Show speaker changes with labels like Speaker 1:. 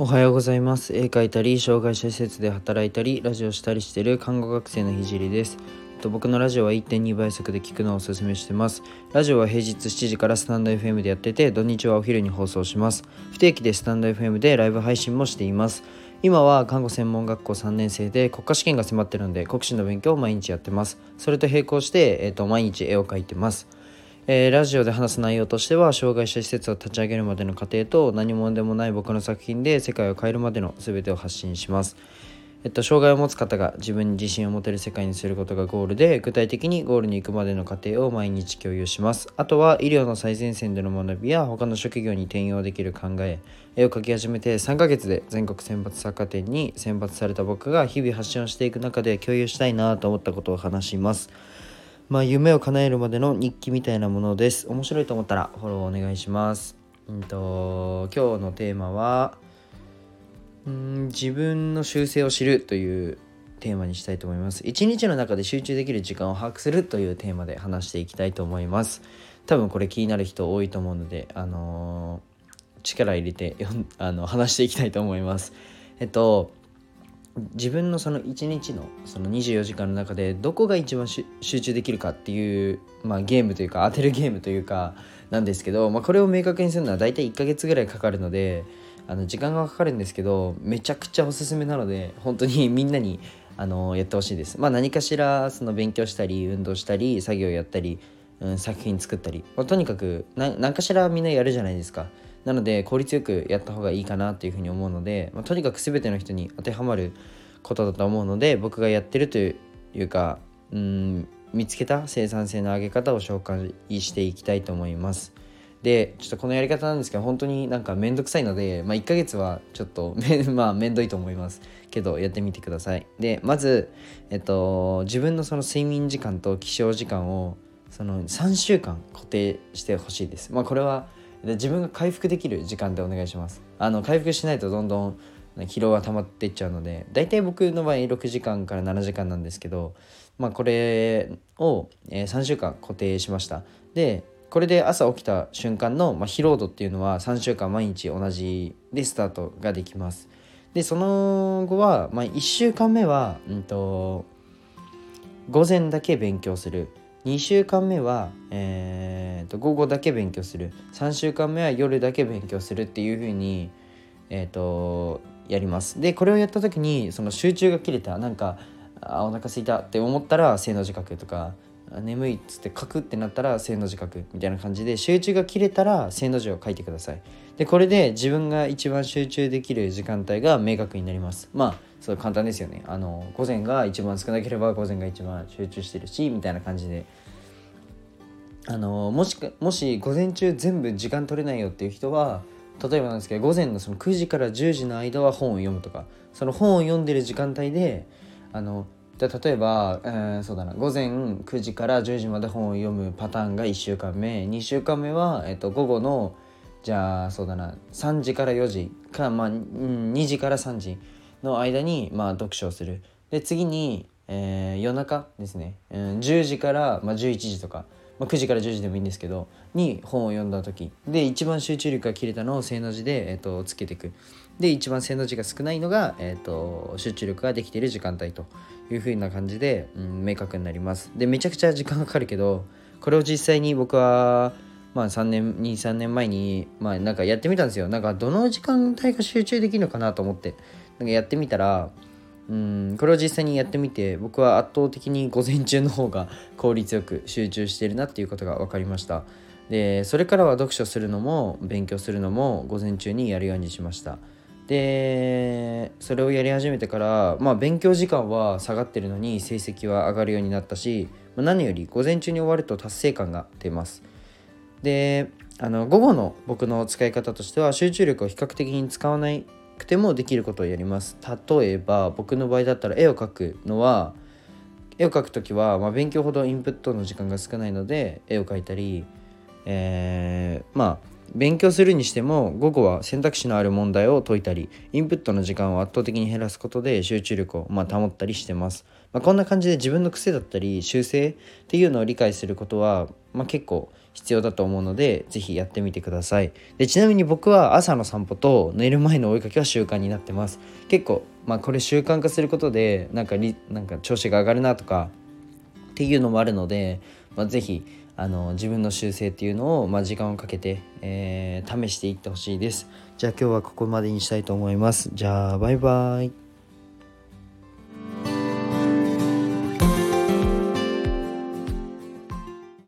Speaker 1: おはようございます。絵描いたり障害者施設で働いたりラジオしたりしている看護学生のひじりです。と僕のラジオは1.2倍速で聞くのをおすすめしてます。ラジオは平日7時からスタンド FM でやってて土日はお昼に放送します。不定期でスタンド FM でライブ配信もしています。今は看護専門学校3年生で国家試験が迫ってるので国試の勉強を毎日やってます。それと並行して、えーと毎日絵を描いてます。えー、ラジオで話す内容としては障害者施設を立ち上げるまでの過程と何者でもない僕の作品で世界を変えるまでの全てを発信します。えっと、障害を持つ方が自分に自信を持てる世界にすることがゴールで具体的にゴールに行くまでの過程を毎日共有しますあとは医療の最前線での学びや他の職業に転用できる考え絵を描き始めて3ヶ月で全国選抜作家展に選抜された僕が日々発信をしていく中で共有したいなと思ったことを話しますまあ、夢を叶えるまでの日記みたいなものです。面白いと思ったらフォローお願いします。うんと、今日のテーマは、ん自分の習性を知るというテーマにしたいと思います。一日の中で集中できる時間を把握するというテーマで話していきたいと思います。多分これ気になる人多いと思うので、あのー、力入れて あの話していきたいと思います。えっと、自分のその一日のその24時間の中でどこが一番集中できるかっていう、まあ、ゲームというか当てるゲームというかなんですけど、まあ、これを明確にするのは大体1ヶ月ぐらいかかるのであの時間がかかるんですけどめちゃくちゃおすすめなので本当に みんなにあのやってほしいです。まあ、何かしらその勉強したり運動したり作業やったり、うん、作品作ったり、まあ、とにかく何かしらみんなやるじゃないですか。なので効率よくやった方がいいかなというふうに思うので、まあ、とにかく全ての人に当てはまることだと思うので僕がやってるというかうん見つけた生産性の上げ方を紹介していきたいと思います。でちょっとこのやり方なんですけど本当になんかめんどくさいので、まあ、1ヶ月はちょっとめ, まあ、めんどいと思います。けどやってみてください。でまず、えっと、自分のその睡眠時間と起床時間をその3週間固定してほしいです。まあこれはで自分が回復できる時間でお願いします。あの回復しないとどんどん疲労が溜まっていっちゃうので大体僕の場合6時間から7時間なんですけどまあこれを3週間固定しました。でこれで朝起きた瞬間の、まあ、疲労度っていうのは3週間毎日同じでスタートができます。でその後は、まあ、1週間目は、うんと午前だけ勉強する。2週間目は、えと、午後だけ勉強する。3週間目は夜だけ勉強するっていう風にえっ、ー、とやります。でこれをやった時にその集中が切れた。なんかあお腹すいたって思ったら正の字書くとか眠いっつって書くってなったら正の字書くみたいな感じで集中が切れたら正の字を書いてください。でこれで自分が一番集中できる時間帯が明確になります。まあそう簡単ですよね。あの午前が一番少なければ午前が一番集中してるしみたいな感じであのもしもし午前中全部時間取れないよっていう人は例えばなんですけど午前のその9時から10時の間は本を読むとかその本を読んでる時間帯であの例えば、えー、そうだな午前9時から10時まで本を読むパターンが1週間目。2週間目は、えー、と午後のじゃあそうだな3時から4時か、まあ、2時から3時の間に、まあ、読書をする。で次に、えー、夜中ですね、うん、10時から、まあ、11時とか。まあ、9時から10時でもいいんですけどに本を読んだ時。で一番集中力が切れたのを正の字で、えーと、つけていく。で一番正の字が少ないのが、えーと、集中力ができている時間帯と。いう風な感じで、うん、明確になります。でめちゃくちゃ時間かかるけどこれを実際に僕はまあ3年23年前にまあなんかやってみたんですよ。なんかどの時間帯が集中できるのかなと思って。なんかやってみたらうんこれを実際にやってみて僕は圧倒的に午前中の方が 効率よく集中してるなっていうことが分かりました。でそれからは読書するのも勉強するのも午前中にやるようにしました。でそれをやり始めてからまあ勉強時間は下がってるのに成績は上がるようになったし何より午前中に終わると達成感が出ます。であの午後の僕の使い方としては集中力を比較的に使わないくてもできることをやります。例えば僕の場合だったら絵を描くのは絵を描く時は、まあ、勉強ほどインプットの時間が少ないので絵を描いたり、えー、まあ勉強するにしても午後は選択肢のある問題を解いたりインプットの時間を圧倒的に減らすことで集中力をま保ったりしてます、まあ、こんな感じで自分の癖だったり修正っていうのを理解することは、まあ、結構必要だと思うので是非やってみてください。でちなみに僕は朝の散歩と寝る前の追いかけは習慣になってます。結構まあこれ習慣化することでなんかなんか調子が上がるなとかっていうのもあるので、まあ、是非あの自分の修正っていうのを、まあ、時間をかけて、えー、試していってほしいです。じゃあ今日はここまでにしたいと思います。じゃあバイバイ。